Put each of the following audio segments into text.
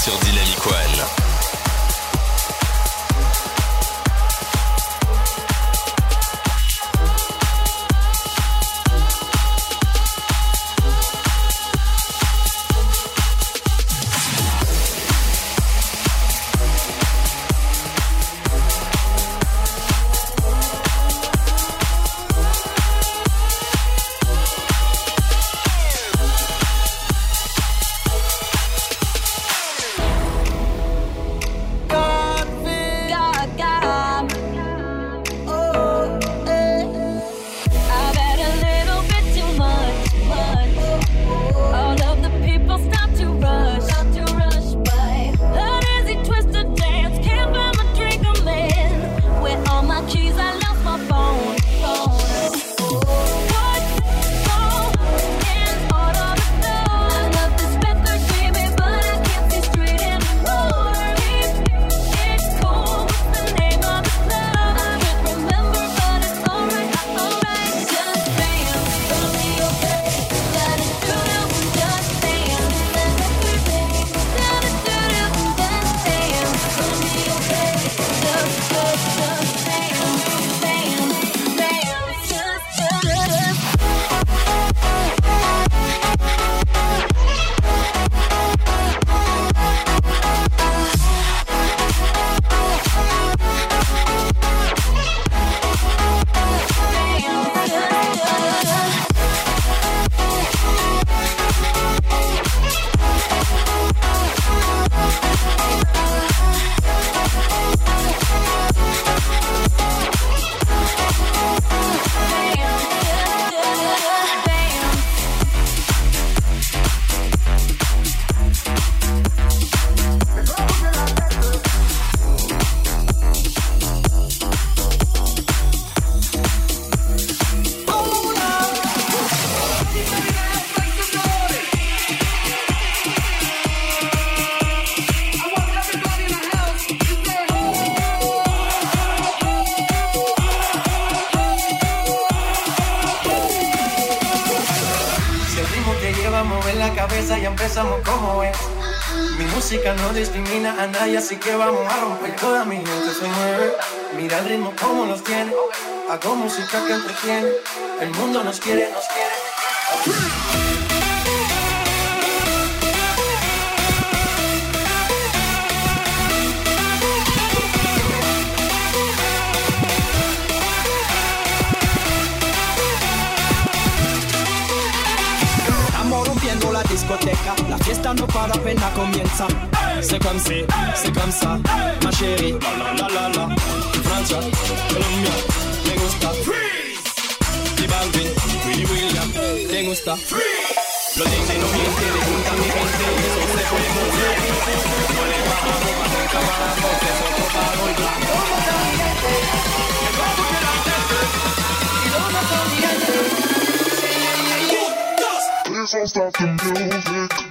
sur Dynamic One. Cabeza y empezamos como es. Mi música no discrimina a nadie, así que vamos a romper. Toda mi gente se mueve. Mira el ritmo como los tiene. Hago música que entretiene. El mundo nos quiere, nos quiere. La fiesta no para apenas comienza. C'est comme si, c'est comme ça, ma chérie. La la la la. Francia, Colombia, me gusta. Freeze. Y Balvin, Willy William, te gusta. Freeze. Los DJ no mienten, le juntan mi gente y eso se puede mover. Don't stop the music.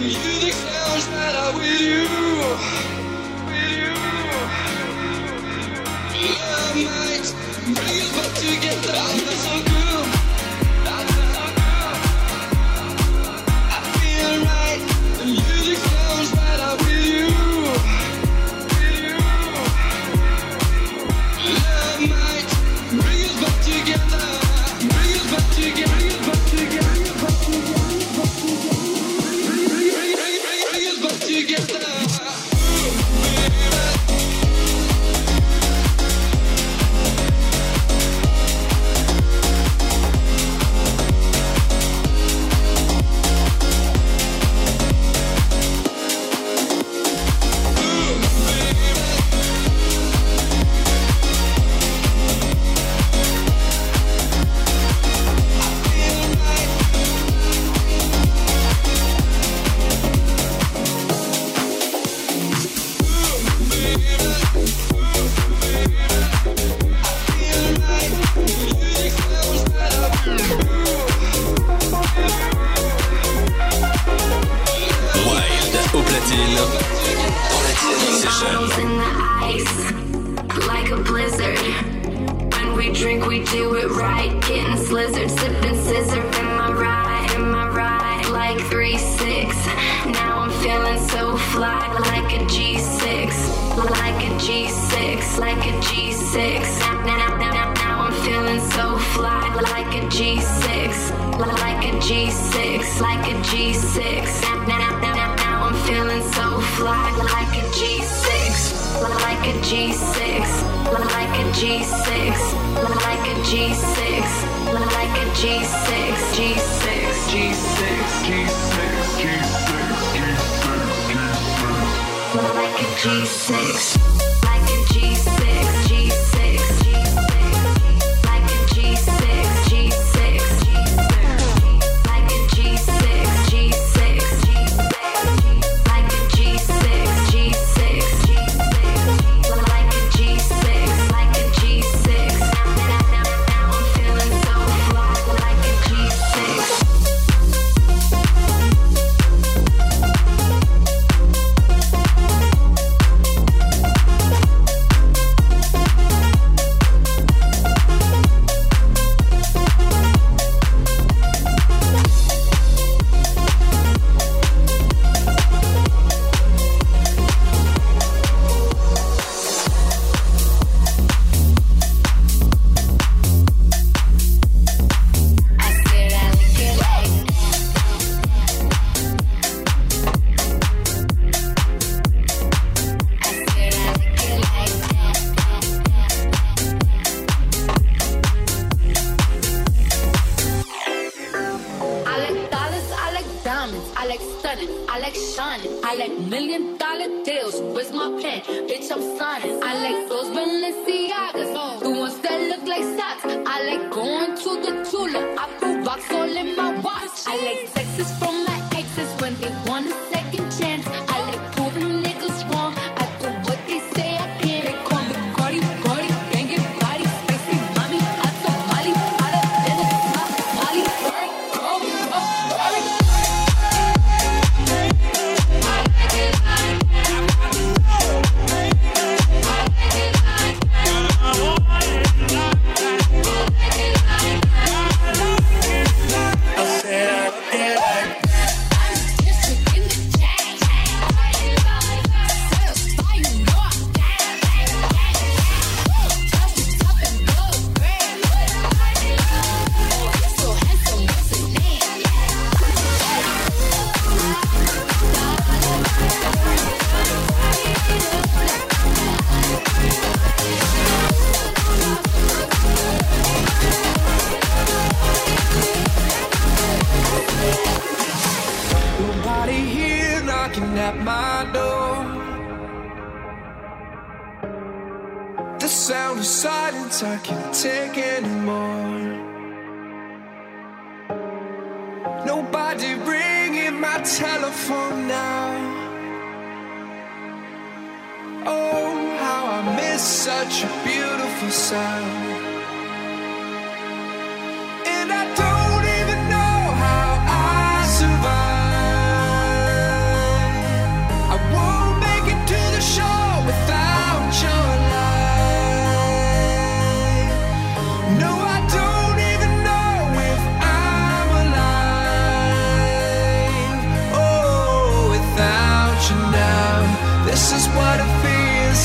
The music sounds better with you. so fly like a G6, like a G6, like a G6. Now, now, now, now I'm feeling so fly like a G6, like a G6, like a G6, like a G6, like a G6, G6, G6, G6, G6, G6, G6, like a G6, like a G6. I like shining. I like million dollar deals. Where's my pen? Bitch, I'm signing. I like those Balenciagas. The ones that look like socks. I like going to the Tula. I put rocks all in my watch. I like Texas from my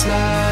feels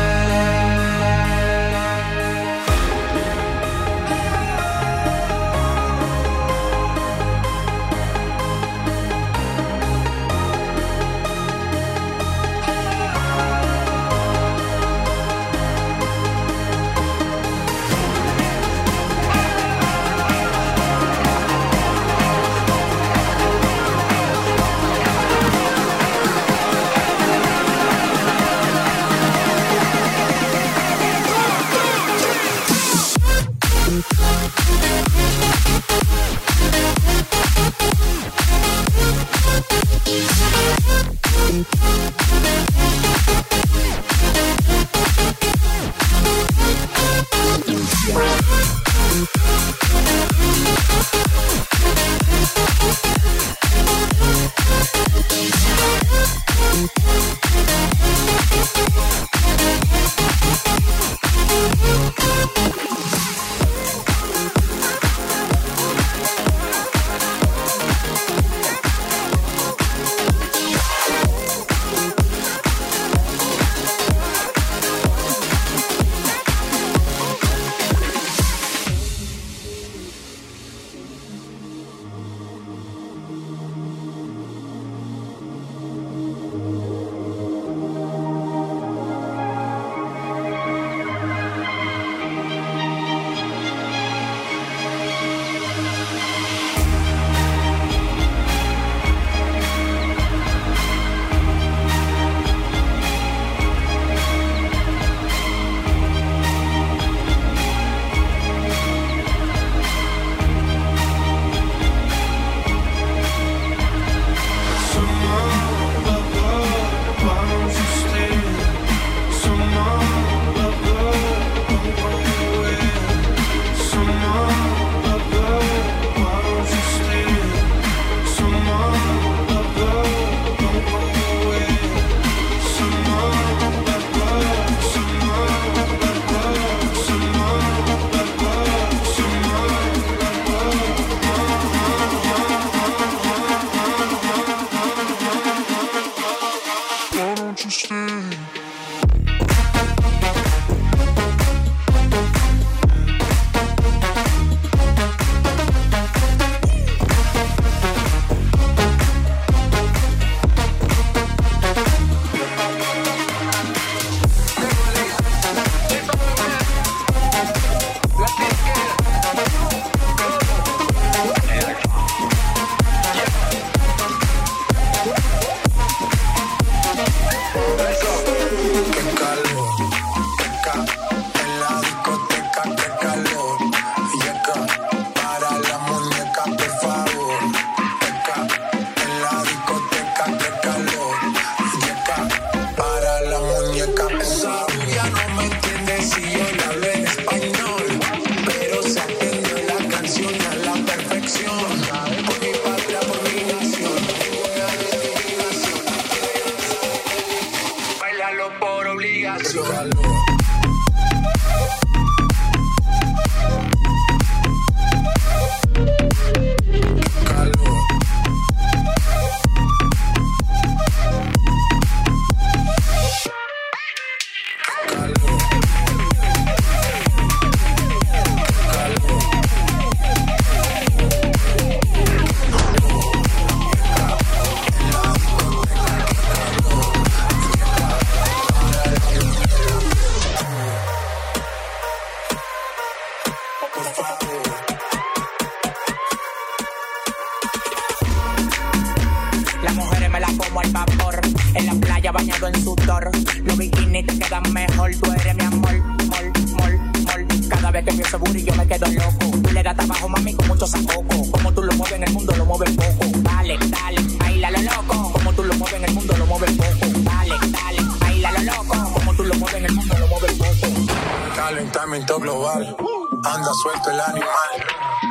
mueves poco. Dale, dale, baila lo loco. Como tú lo mueves en el mundo, lo mueves poco. Calentamiento global. Anda suelto el animal.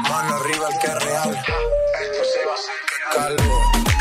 Mano arriba el que es real. Esto se va a hacer calor.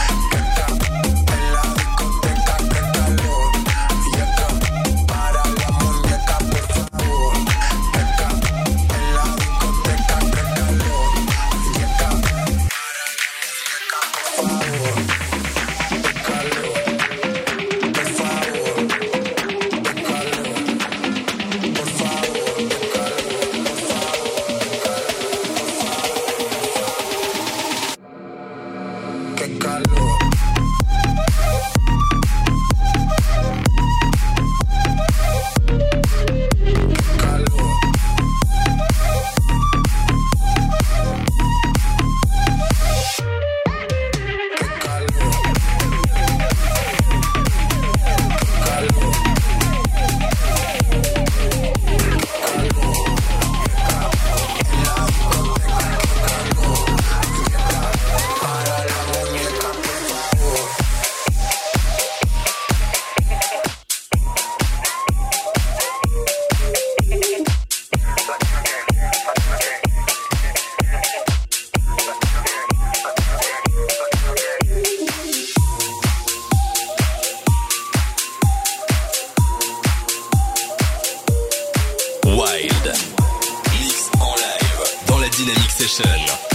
Dynamic Session.